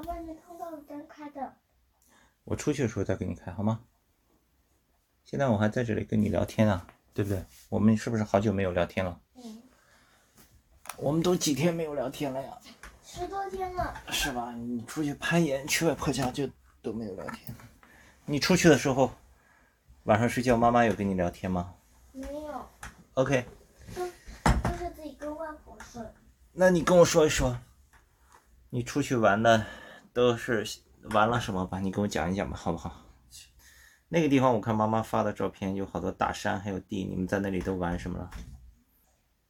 把外面通道灯开的。我出去的时候再给你开好吗？现在我还在这里跟你聊天啊，对不对？我们是不是好久没有聊天了？嗯，我们都几天没有聊天了呀？十多天了。是吧？你出去攀岩，去外婆家就都没有聊天。你出去的时候，晚上睡觉，妈妈有跟你聊天吗没有，？OK，都都是自己跟外婆睡。那你跟我说一说，你出去玩的都是玩了什么吧？你跟我讲一讲吧，好不好？那个地方我看妈妈发的照片，有好多大山，还有地，你们在那里都玩什么了？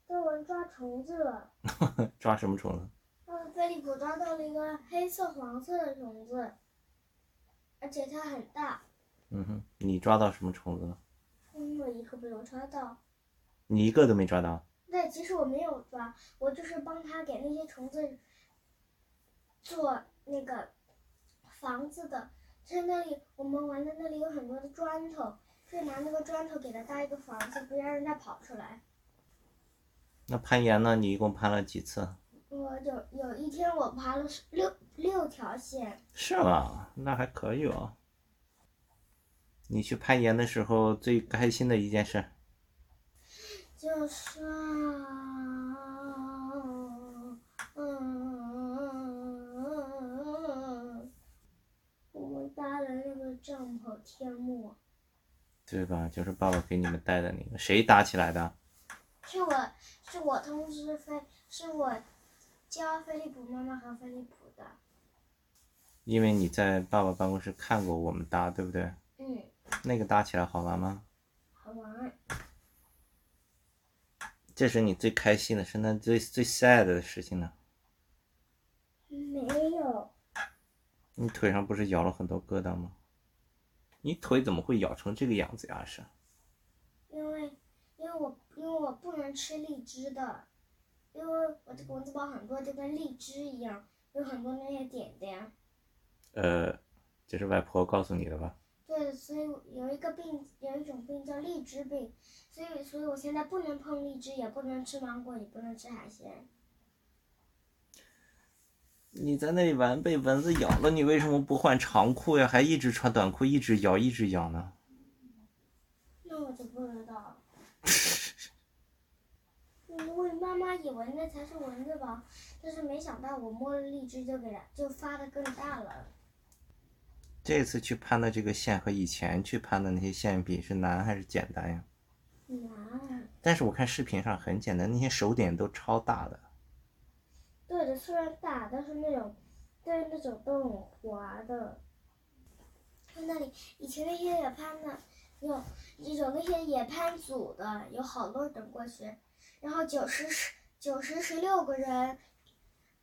都玩抓虫子了。抓什么虫子？嗯，菲利浦抓到了一个黑色黄色的虫子，而且它很大。嗯哼，你抓到什么虫子了？嗯，我一个没有抓到。你一个都没抓到。对，其实我没有抓，我就是帮他给那些虫子做那个房子的。在那里，我们玩的那里有很多的砖头，就拿那个砖头给它搭一个房子，不让人家跑出来。那攀岩呢？你一共攀了几次？我有有一天我爬了六六条线，是吗？那还可以哦。你去攀岩的时候最开心的一件事？就是啊，嗯，我们搭的那个帐篷天幕。对吧？就是爸爸给你们带的那个，谁搭起来的？是我是我通知菲，是我教菲利普妈妈和菲利普的。因为你在爸爸办公室看过我们搭，对不对？嗯，那个搭起来好玩吗？好玩。这是你最开心的，是那最最 sad 的事情呢？没有，你腿上不是咬了很多疙瘩吗？你腿怎么会咬成这个样子呀？是？因为因为我因为我不能吃荔枝的，因为我这个蚊子包很多，就跟荔枝一样，有很多那些点点。呃，这是外婆告诉你的吧？对，所以有一个病，有一种病叫荔枝病，所以所以我现在不能碰荔枝，也不能吃芒果，也不能吃海鲜。你在那里玩被蚊子咬了，你为什么不换长裤呀？还一直穿短裤，一直咬，一直咬呢？那我就不知道了。因为妈妈以为那才是蚊子吧，但是没想到我摸了荔枝就给它就发的更大了。这次去攀的这个线和以前去攀的那些线比，是难还是简单呀？难。但是我看视频上很简单，那些手点都超大的。对的，虽然大，但是那种，但是那种都很滑的。在那里，以前那些野攀的，有有那些野攀组的，有好多人过去，然后九十十九十十六个人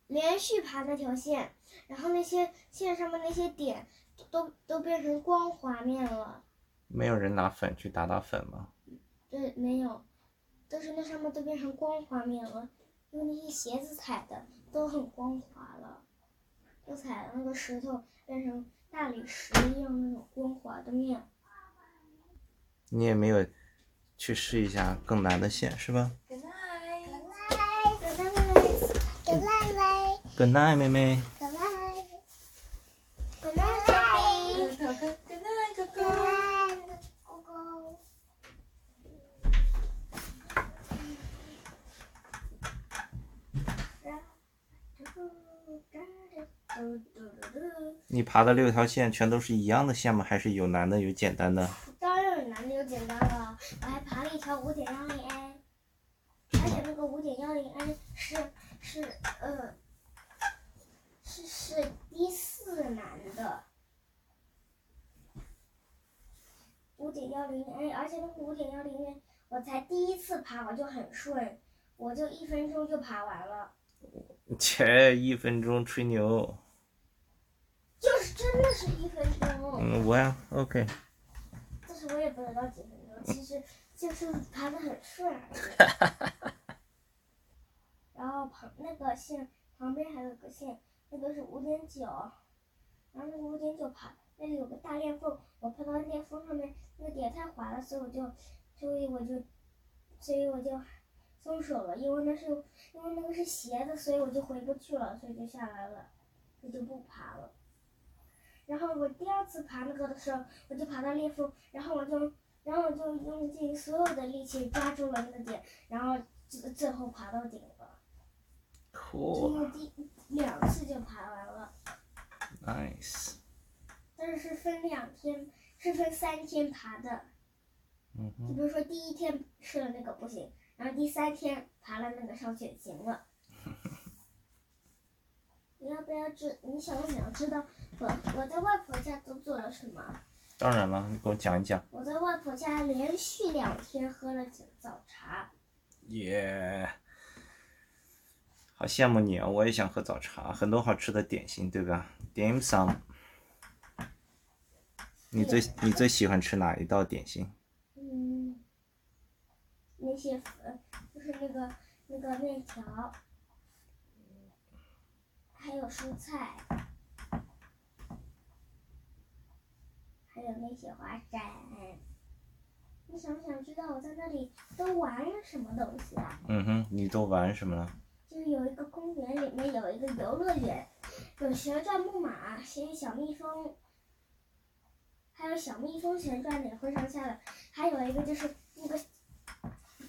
连续爬那条线，然后那些线上面那些点都都变成光滑面了。没有人拿粉去打打粉吗？对，没有，但是那上面都变成光滑面了，因为那些鞋子踩的都很光滑了，就踩的那个石头变成大理石一样那种光滑的面。你也没有去试一下更难的线是吧 Good night. Good night, Good night, night.？Good night，妹妹。Good night. good night, baby. Good night, Good Coco. night, Coco. 你爬的六条线全都是一样的线吗？还是有难的有简单的？当然有难的有简单了，我还爬了一条五点幺零 A，而且那个五点幺零 A 是是呃是是第四难的，五点幺零 A，而且那个五点幺零 A 我才第一次爬我就很顺，我就一分钟就爬完了，切，一分钟吹牛。就是真的是一分钟，嗯，我呀，OK。但是我也不知道几分钟，其实就是爬的很顺。然后旁那个线旁边还有个线，那个是五点九，然后那个五点九爬那里有个大裂缝，我爬到裂缝上面，那个点太滑了，所以我就，所以我就，所以我就松手了，因为那是因为那个是斜的，所以我就回不去了，所以就下来了。我就不爬了。然后我第二次爬那个的时候，我就爬到裂缝，然后我就，然后我就用尽所有的力气抓住了那个点，然后最最后爬到顶了。只 Cool, 有第两次就爬完了，nice。但是是分两天，是分三天爬的。嗯哼，就比如说第一天吃了那个不行，然后第三天爬了那个上去行了。你要不要知？你想不想知道我我在外婆家都做了什么？当然了，你给我讲一讲。我在外婆家连续两天喝了早早茶，耶、好羡慕你啊！我也想喝早茶，很多好吃的点心，对吧？Dim sum。你最你最喜欢吃哪一道点心？嗯，那些呃就是那个那个面条，还有蔬菜，还有那些花展。你想不想知道我在那里都玩了什么东西啊？嗯哼，你都玩什么了？就是有一个公园，里面有一个游乐园，有旋转木马，还有小蜜蜂，还有小蜜蜂旋转的也会上下的，还有一个就是那个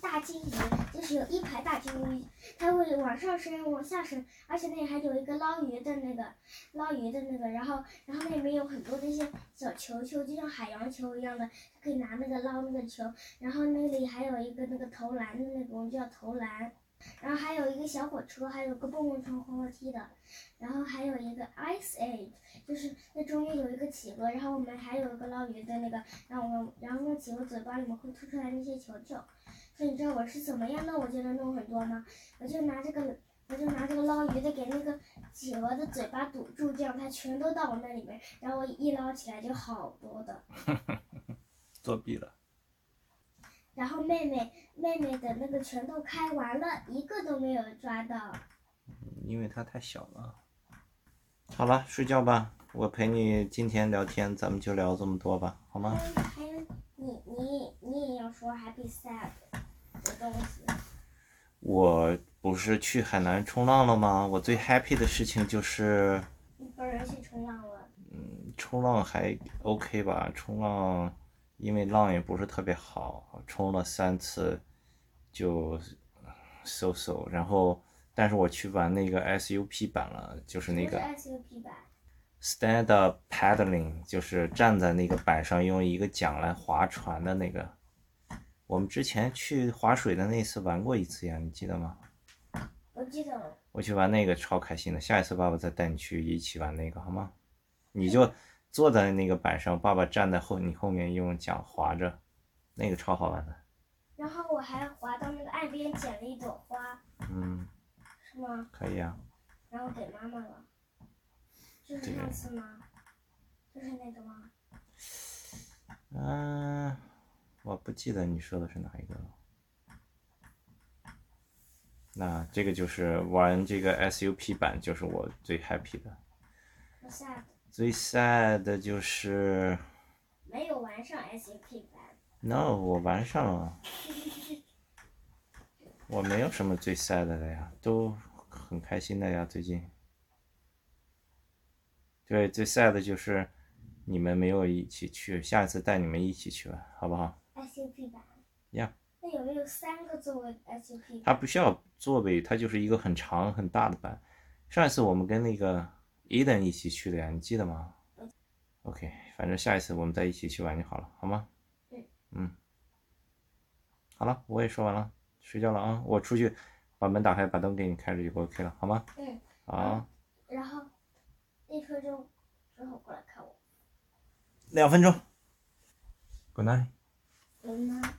大金鱼，就是有一排大金鱼，它会往上升，往下升，而且那里还有一个捞鱼的那个捞鱼的那个，然后然后那里面有很多那些小球球，就像海洋球一样的，可以拿那个捞那个球，然后那里还有一个那个投篮的那个，我们叫投篮。然后还有一个小火车，还有个蹦蹦床滑滑梯的，然后还有个 Ice Age，就是那中间有一个企鹅，然后我们还有一个捞鱼的那个，然后我们然后那企鹅嘴巴里面会吐出来那些球球，所以你知道我是怎么样弄我就能弄很多吗？我就拿这个我就拿这个捞鱼的给那个企鹅的嘴巴堵住，这样它全都到我那里面，然后我一捞起来就好多的。作弊了。然后妹妹妹妹的那个全都开完了，一个都没有抓到。因为它太小了。好了，睡觉吧。我陪你今天聊天，咱们就聊这么多吧，好吗？还有，你你你也要说 happy sad 的东西。我不是去海南冲浪了吗？我最 happy 的事情就是你本人去冲浪了，嗯冲浪还 OK 吧，冲浪因为浪也不是特别好，冲了三次就 so so，然后但是我去玩那个 SUP 版了，就是那个 SUP 版，stand up paddling，就是站在那个板上用一个桨来划船的那个。我们之前去划水的那次玩过一次呀，你记得吗？我记得了。我去玩那个超开心的，下一次爸爸再带你去一起玩那个好吗？你就坐在那个板上，爸爸站在后你后面用桨划着，那个超好玩的。然后我还滑到那个岸边捡了一朵花，嗯，是吗？可以啊。然后给妈妈了。就是那次吗？就是那个吗？嗯、我不记得你说的是哪一个了。那这个就是玩这个 SUP 版，就是我最 happy 的。我 sad 最 sad 的就是没有玩上 SUP 版。No，我玩上了。我没有什么最 sad 的呀，都很开心的呀，最近。对，最 sad 的就是你们没有一起去，下一次带你们一起去玩，好不好？SUP 版。呀。那有没有三个座位 SUP？它不需要座位，它就是一个很长很大的板。上一次我们跟那个 Eden 一起去的呀，你记得吗？OK，反正下一次我们再一起去玩就好了，好吗？嗯。嗯。好了，我也说完了，睡觉了啊！我出去把门打开，把灯给你开着就 OK 了，好吗？嗯。好，然后一分钟之后过来看我。两分钟。Good night。嗯呐。